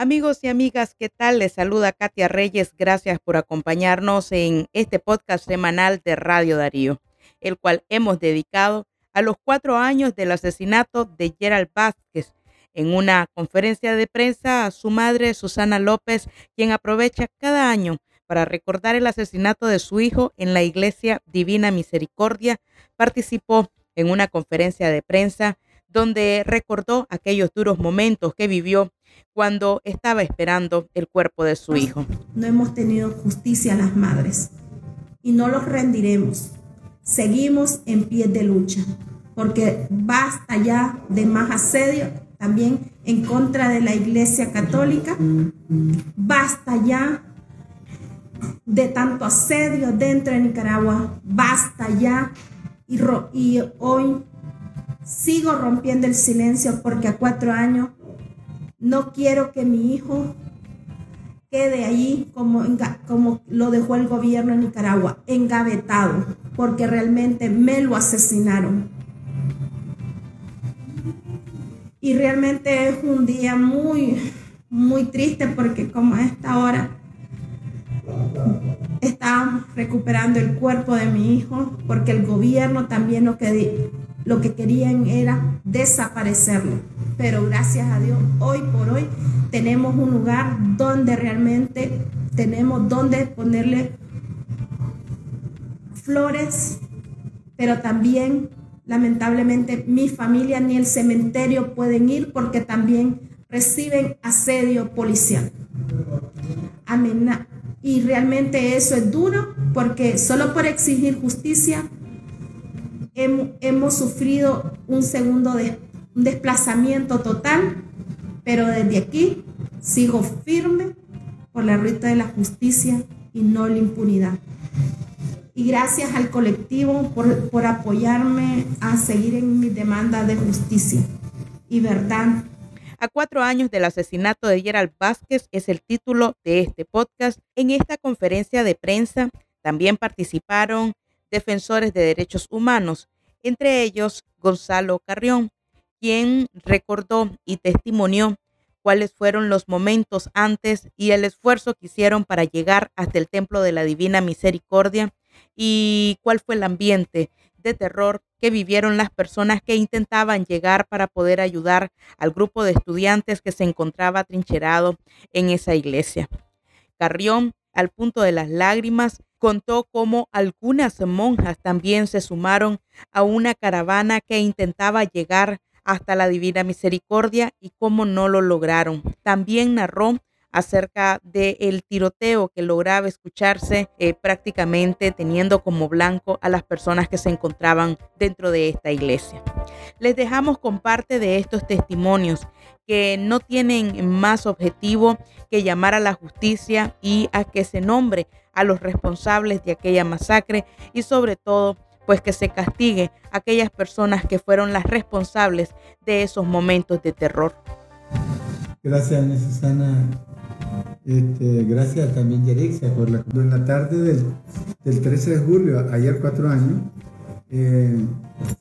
Amigos y amigas, ¿qué tal? Les saluda Katia Reyes. Gracias por acompañarnos en este podcast semanal de Radio Darío, el cual hemos dedicado a los cuatro años del asesinato de Gerald Vázquez. En una conferencia de prensa, su madre, Susana López, quien aprovecha cada año para recordar el asesinato de su hijo en la Iglesia Divina Misericordia, participó en una conferencia de prensa donde recordó aquellos duros momentos que vivió cuando estaba esperando el cuerpo de su hijo. No hemos tenido justicia a las madres y no los rendiremos. Seguimos en pie de lucha porque basta ya de más asedio también en contra de la Iglesia Católica. Basta ya de tanto asedio dentro de Nicaragua. Basta ya. Y, y hoy sigo rompiendo el silencio porque a cuatro años no quiero que mi hijo quede ahí como, como lo dejó el gobierno de Nicaragua, engavetado, porque realmente me lo asesinaron. Y realmente es un día muy, muy triste porque como a esta hora está recuperando el cuerpo de mi hijo, porque el gobierno también lo que, lo que querían era desaparecerlo pero gracias a Dios, hoy por hoy tenemos un lugar donde realmente tenemos donde ponerle flores, pero también lamentablemente mi familia ni el cementerio pueden ir porque también reciben asedio policial. Y realmente eso es duro porque solo por exigir justicia hemos, sufrido un segundo de un desplazamiento total, pero desde aquí sigo firme por la ruta de la justicia y no la impunidad. Y gracias al colectivo por, por apoyarme a seguir en mi demanda de justicia y verdad. A cuatro años del asesinato de Gerald Vázquez es el título de este podcast. En esta conferencia de prensa también participaron defensores de derechos humanos, entre ellos Gonzalo Carrión, quien recordó y testimonió cuáles fueron los momentos antes y el esfuerzo que hicieron para llegar hasta el templo de la Divina Misericordia y cuál fue el ambiente de terror que vivieron las personas que intentaban llegar para poder ayudar al grupo de estudiantes que se encontraba trincherado en esa iglesia. Carrión, al punto de las lágrimas, contó cómo algunas monjas también se sumaron a una caravana que intentaba llegar hasta la Divina Misericordia y cómo no lo lograron. También narró acerca del tiroteo que lograba escucharse eh, prácticamente teniendo como blanco a las personas que se encontraban dentro de esta iglesia. Les dejamos con parte de estos testimonios que no tienen más objetivo que llamar a la justicia y a que se nombre a los responsables de aquella masacre y sobre todo pues que se castigue a aquellas personas que fueron las responsables de esos momentos de terror. Gracias, Ana Susana. Este, gracias también, Yerixia, por la... En la tarde del, del 13 de julio, ayer cuatro años, eh,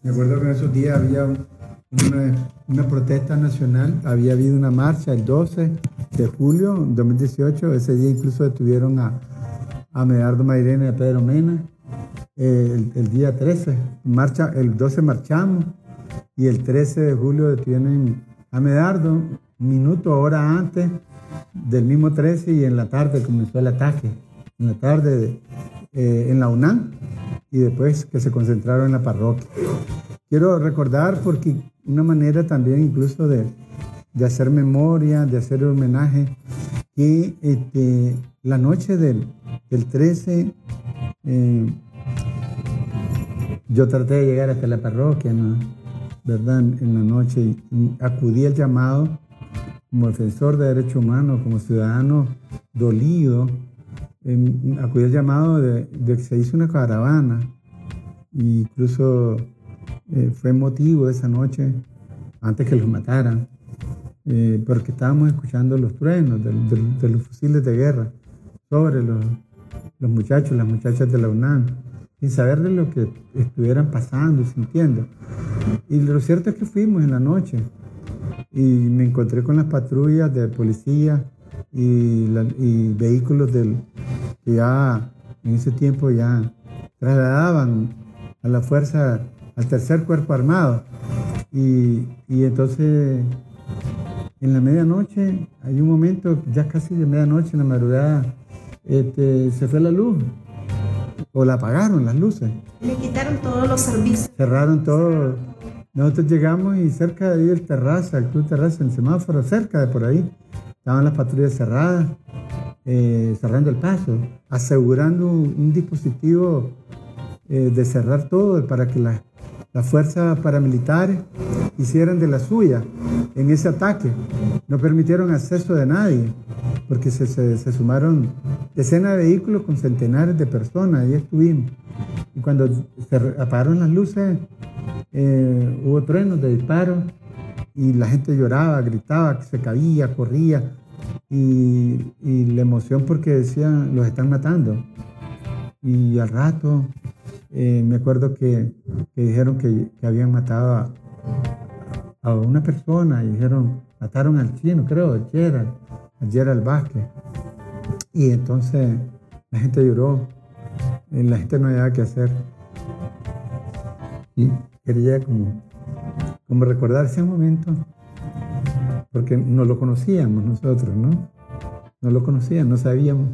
me acuerdo que en esos días había una, una, protesta nacional, había habido una marcha el 12 de julio de 2018, ese día incluso detuvieron a, a Medardo Mairena y a Pedro Mena, el, día 13. Marcha, el 12 marchamos y el 13 de julio detienen a Medardo, minuto, hora antes del mismo 13 y en la tarde comenzó el ataque. En la tarde eh, en la UNAM y después que se concentraron en la parroquia. Quiero recordar porque una manera también incluso de, de hacer memoria, de hacer homenaje, que este, la noche del, del 13 eh, yo traté de llegar hasta la parroquia, ¿no? ¿verdad? En la noche y acudí al llamado como defensor de derechos humanos, como ciudadano dolido, acudí al llamado de, que se hizo una caravana. Incluso eh, fue motivo esa noche, antes que los mataran, eh, porque estábamos escuchando los truenos de, los fusiles de guerra sobre los, los muchachos, las muchachas de la UNAM sin saber de lo que estuvieran pasando y sintiendo. Y lo cierto es que fuimos en la noche. y me encontré con las patrullas de policía y, vehículos del, que ya en ese tiempo ya trasladaban a la fuerza al tercer cuerpo armado. Y, y entonces en la medianoche, hay un momento, ya casi de medianoche, en la madrugada, este, se fue la luz. O la apagaron las luces. Le quitaron todos los servicios. Cerraron todo. Nosotros llegamos y cerca de ahí el terraza, el club terraza, el semáforo, cerca de por ahí, estaban las patrullas cerradas, eh, cerrando el paso, asegurando un, dispositivo eh, de cerrar todo para que las fuerzas paramilitares hicieran de la suya en ese ataque. No permitieron acceso de nadie, porque se, se, sumaron decenas de vehículos con centenares de personas, ahí estuvimos. Y cuando se apagaron las luces, eh, hubo truenos de disparos y la gente lloraba, gritaba, se caía, corría. Y, y la emoción porque decían, los están matando. Y al rato, eh, me acuerdo que, que dijeron que, habían matado a, una persona y dijeron, mataron al chino, creo, Gerald, a Gerald Vázquez. Y entonces la gente lloró, y la gente no había qué hacer. Y quería como, como recordar ese momento, porque no lo conocíamos nosotros, ¿no? No lo conocíamos, no sabíamos,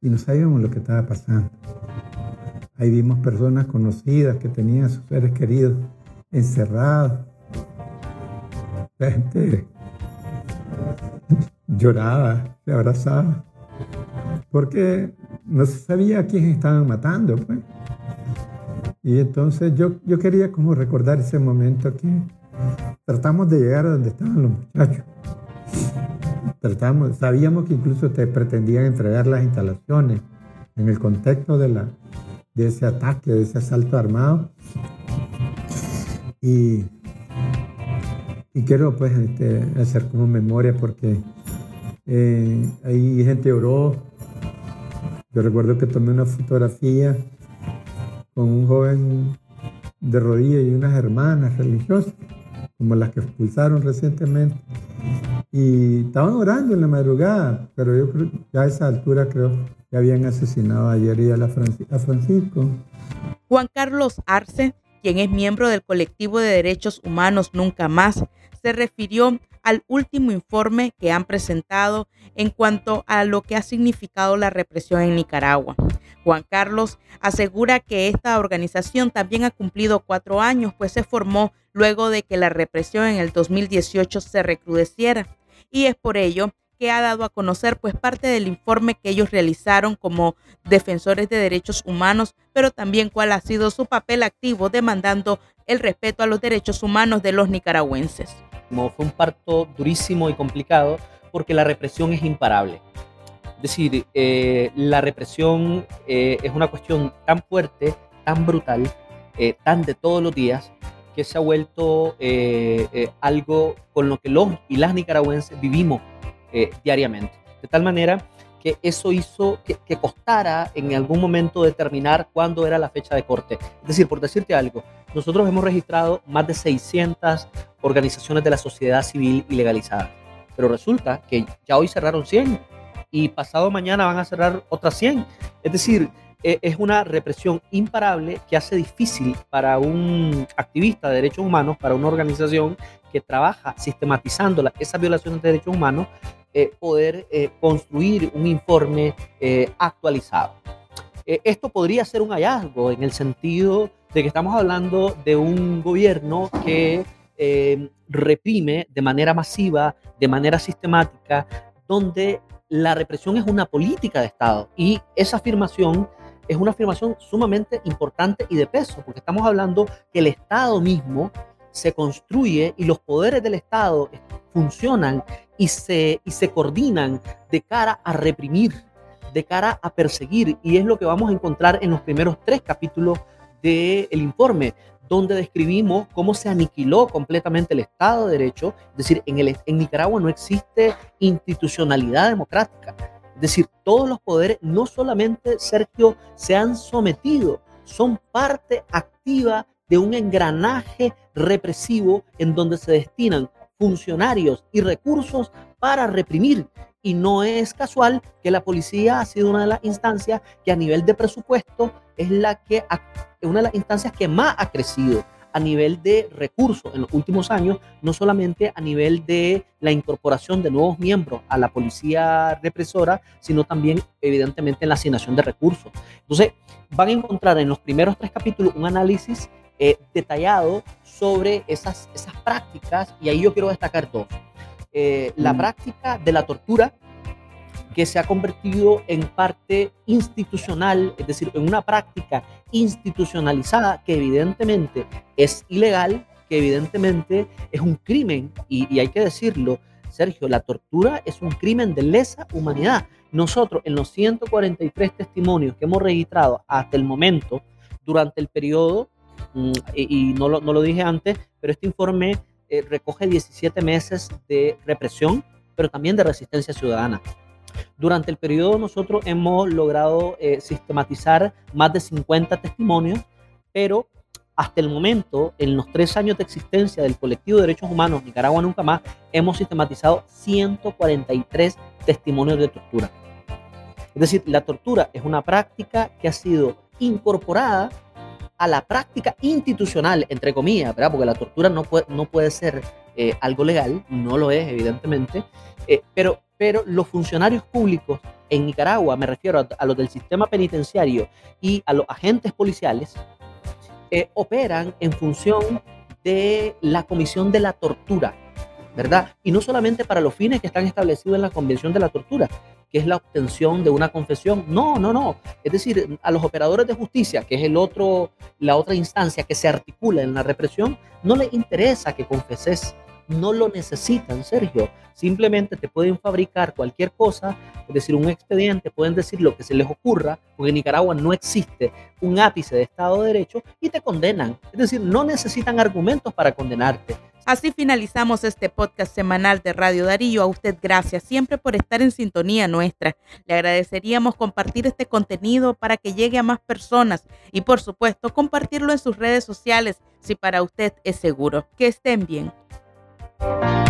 y no sabíamos lo que estaba pasando. Ahí vimos personas conocidas que tenían a sus seres queridos encerrados la gente lloraba, se abrazaba, porque no se sabía a quién estaban matando. Pues. Y entonces yo, yo quería como recordar ese momento que tratamos de llegar a donde estaban los muchachos. Tratamos, sabíamos que incluso te pretendían entregar las instalaciones en el contexto de, la, de ese ataque, de ese asalto armado. Y quiero pues este, hacer como memoria porque eh, ahí gente oró. Yo recuerdo que tomé una fotografía con un joven de rodillas y unas hermanas religiosas, como las que expulsaron recientemente. Y estaban orando en la madrugada, pero yo creo ya a esa altura creo que habían asesinado a, la a Francisco. Juan Carlos Arce, quien es miembro del colectivo de derechos humanos Nunca Más, se refirió al último informe que han presentado en cuanto a lo que ha significado la represión en Nicaragua. Juan Carlos asegura que esta organización también ha cumplido cuatro años, pues se formó luego de que la represión en el 2018 se recrudeciera. Y es por ello que ha dado a conocer pues parte del informe que ellos realizaron como defensores de derechos humanos, pero también cuál ha sido su papel activo demandando el respeto a los derechos humanos de los nicaragüenses. Fue un parto durísimo y complicado porque la represión es imparable. Es decir, eh, la represión eh, es una cuestión tan fuerte, tan brutal, eh, tan de todos los días, que se ha vuelto algo con lo que los y las nicaragüenses vivimos diariamente. De tal manera que eso hizo que, que, costara en algún momento determinar cuándo era la fecha de corte. Es decir, por decirte algo, nosotros hemos registrado más de 600 organizaciones de la sociedad civil ilegalizadas, pero resulta que ya hoy cerraron 100 y pasado mañana van a cerrar otras 100. Es decir, es una represión imparable que hace difícil para un activista de derechos humanos, para una organización que trabaja sistematizando esas violaciones de derechos humanos, eh, poder eh, construir un informe eh, actualizado. esto podría ser un hallazgo en el sentido de que estamos hablando de un gobierno que reprime de manera masiva, de manera sistemática, donde la represión es una política de Estado. Y esa afirmación es una afirmación sumamente importante y de peso, porque estamos hablando que el Estado mismo se construye y los poderes del Estado funcionan y se, y se coordinan de cara a reprimir, de cara a perseguir. Y es lo que vamos a encontrar en los primeros tres capítulos del informe, donde describimos cómo se aniquiló completamente el Estado de Derecho. Es decir, en, el, en Nicaragua no existe institucionalidad democrática. Es decir, todos los poderes, no solamente, Sergio, se han sometido, son parte activa de un engranaje represivo en donde se destinan funcionarios y recursos para reprimir. Y no es casual que la policía ha sido una de las instancias que a nivel de presupuesto es la que una de las instancias que más ha crecido a nivel de recursos en los últimos años, no solamente a nivel de la incorporación de nuevos miembros a la policía represora, sino también evidentemente en la asignación de recursos. Entonces, van a encontrar en los primeros tres capítulos un análisis eh, detallado sobre esas, esas prácticas y ahí yo quiero destacar dos. Eh, la práctica de la tortura, que se ha convertido en parte institucional, es decir, en una práctica institucionalizada que evidentemente es ilegal, que evidentemente es un crimen, y, hay que decirlo, Sergio, la tortura es un crimen de lesa humanidad. Nosotros, en los 143 testimonios que hemos registrado hasta el momento, durante el periodo, mm, y, no, lo, no, lo, dije antes, pero este informe eh, recoge 17 meses de represión, pero también de resistencia ciudadana. Durante el periodo nosotros hemos logrado eh, sistematizar más de 50 testimonios, pero hasta el momento, en los tres años de existencia del colectivo de derechos humanos Nicaragua Nunca Más, hemos sistematizado 143 testimonios de tortura. Es decir, la tortura es una práctica que ha sido incorporada a la práctica institucional, entre comillas, ¿verdad? porque la tortura no puede, no puede ser eh, algo legal, no lo es, evidentemente, eh, pero pero los funcionarios públicos en Nicaragua, me refiero a, los del sistema penitenciario y a los agentes policiales, eh, operan en función de la comisión de la tortura, ¿verdad? Y no solamente para los fines que están establecidos en la Convención de la Tortura, que es la obtención de una confesión. No, no, no. Es decir, a los operadores de justicia, que es el otro, la otra instancia que se articula en la represión, no les interesa que confeses no lo necesitan, Sergio. Simplemente te pueden fabricar cualquier cosa, es decir, un expediente, pueden decir lo que se les ocurra, porque en Nicaragua no existe un ápice de Estado de Derecho y te condenan. Es decir, no necesitan argumentos para condenarte. Así finalizamos este podcast semanal de Radio Darío. A usted gracias siempre por estar en sintonía nuestra. Le agradeceríamos compartir este contenido para que llegue a más personas y por supuesto compartirlo en sus redes sociales si para usted es seguro. Que estén bien. Thank you.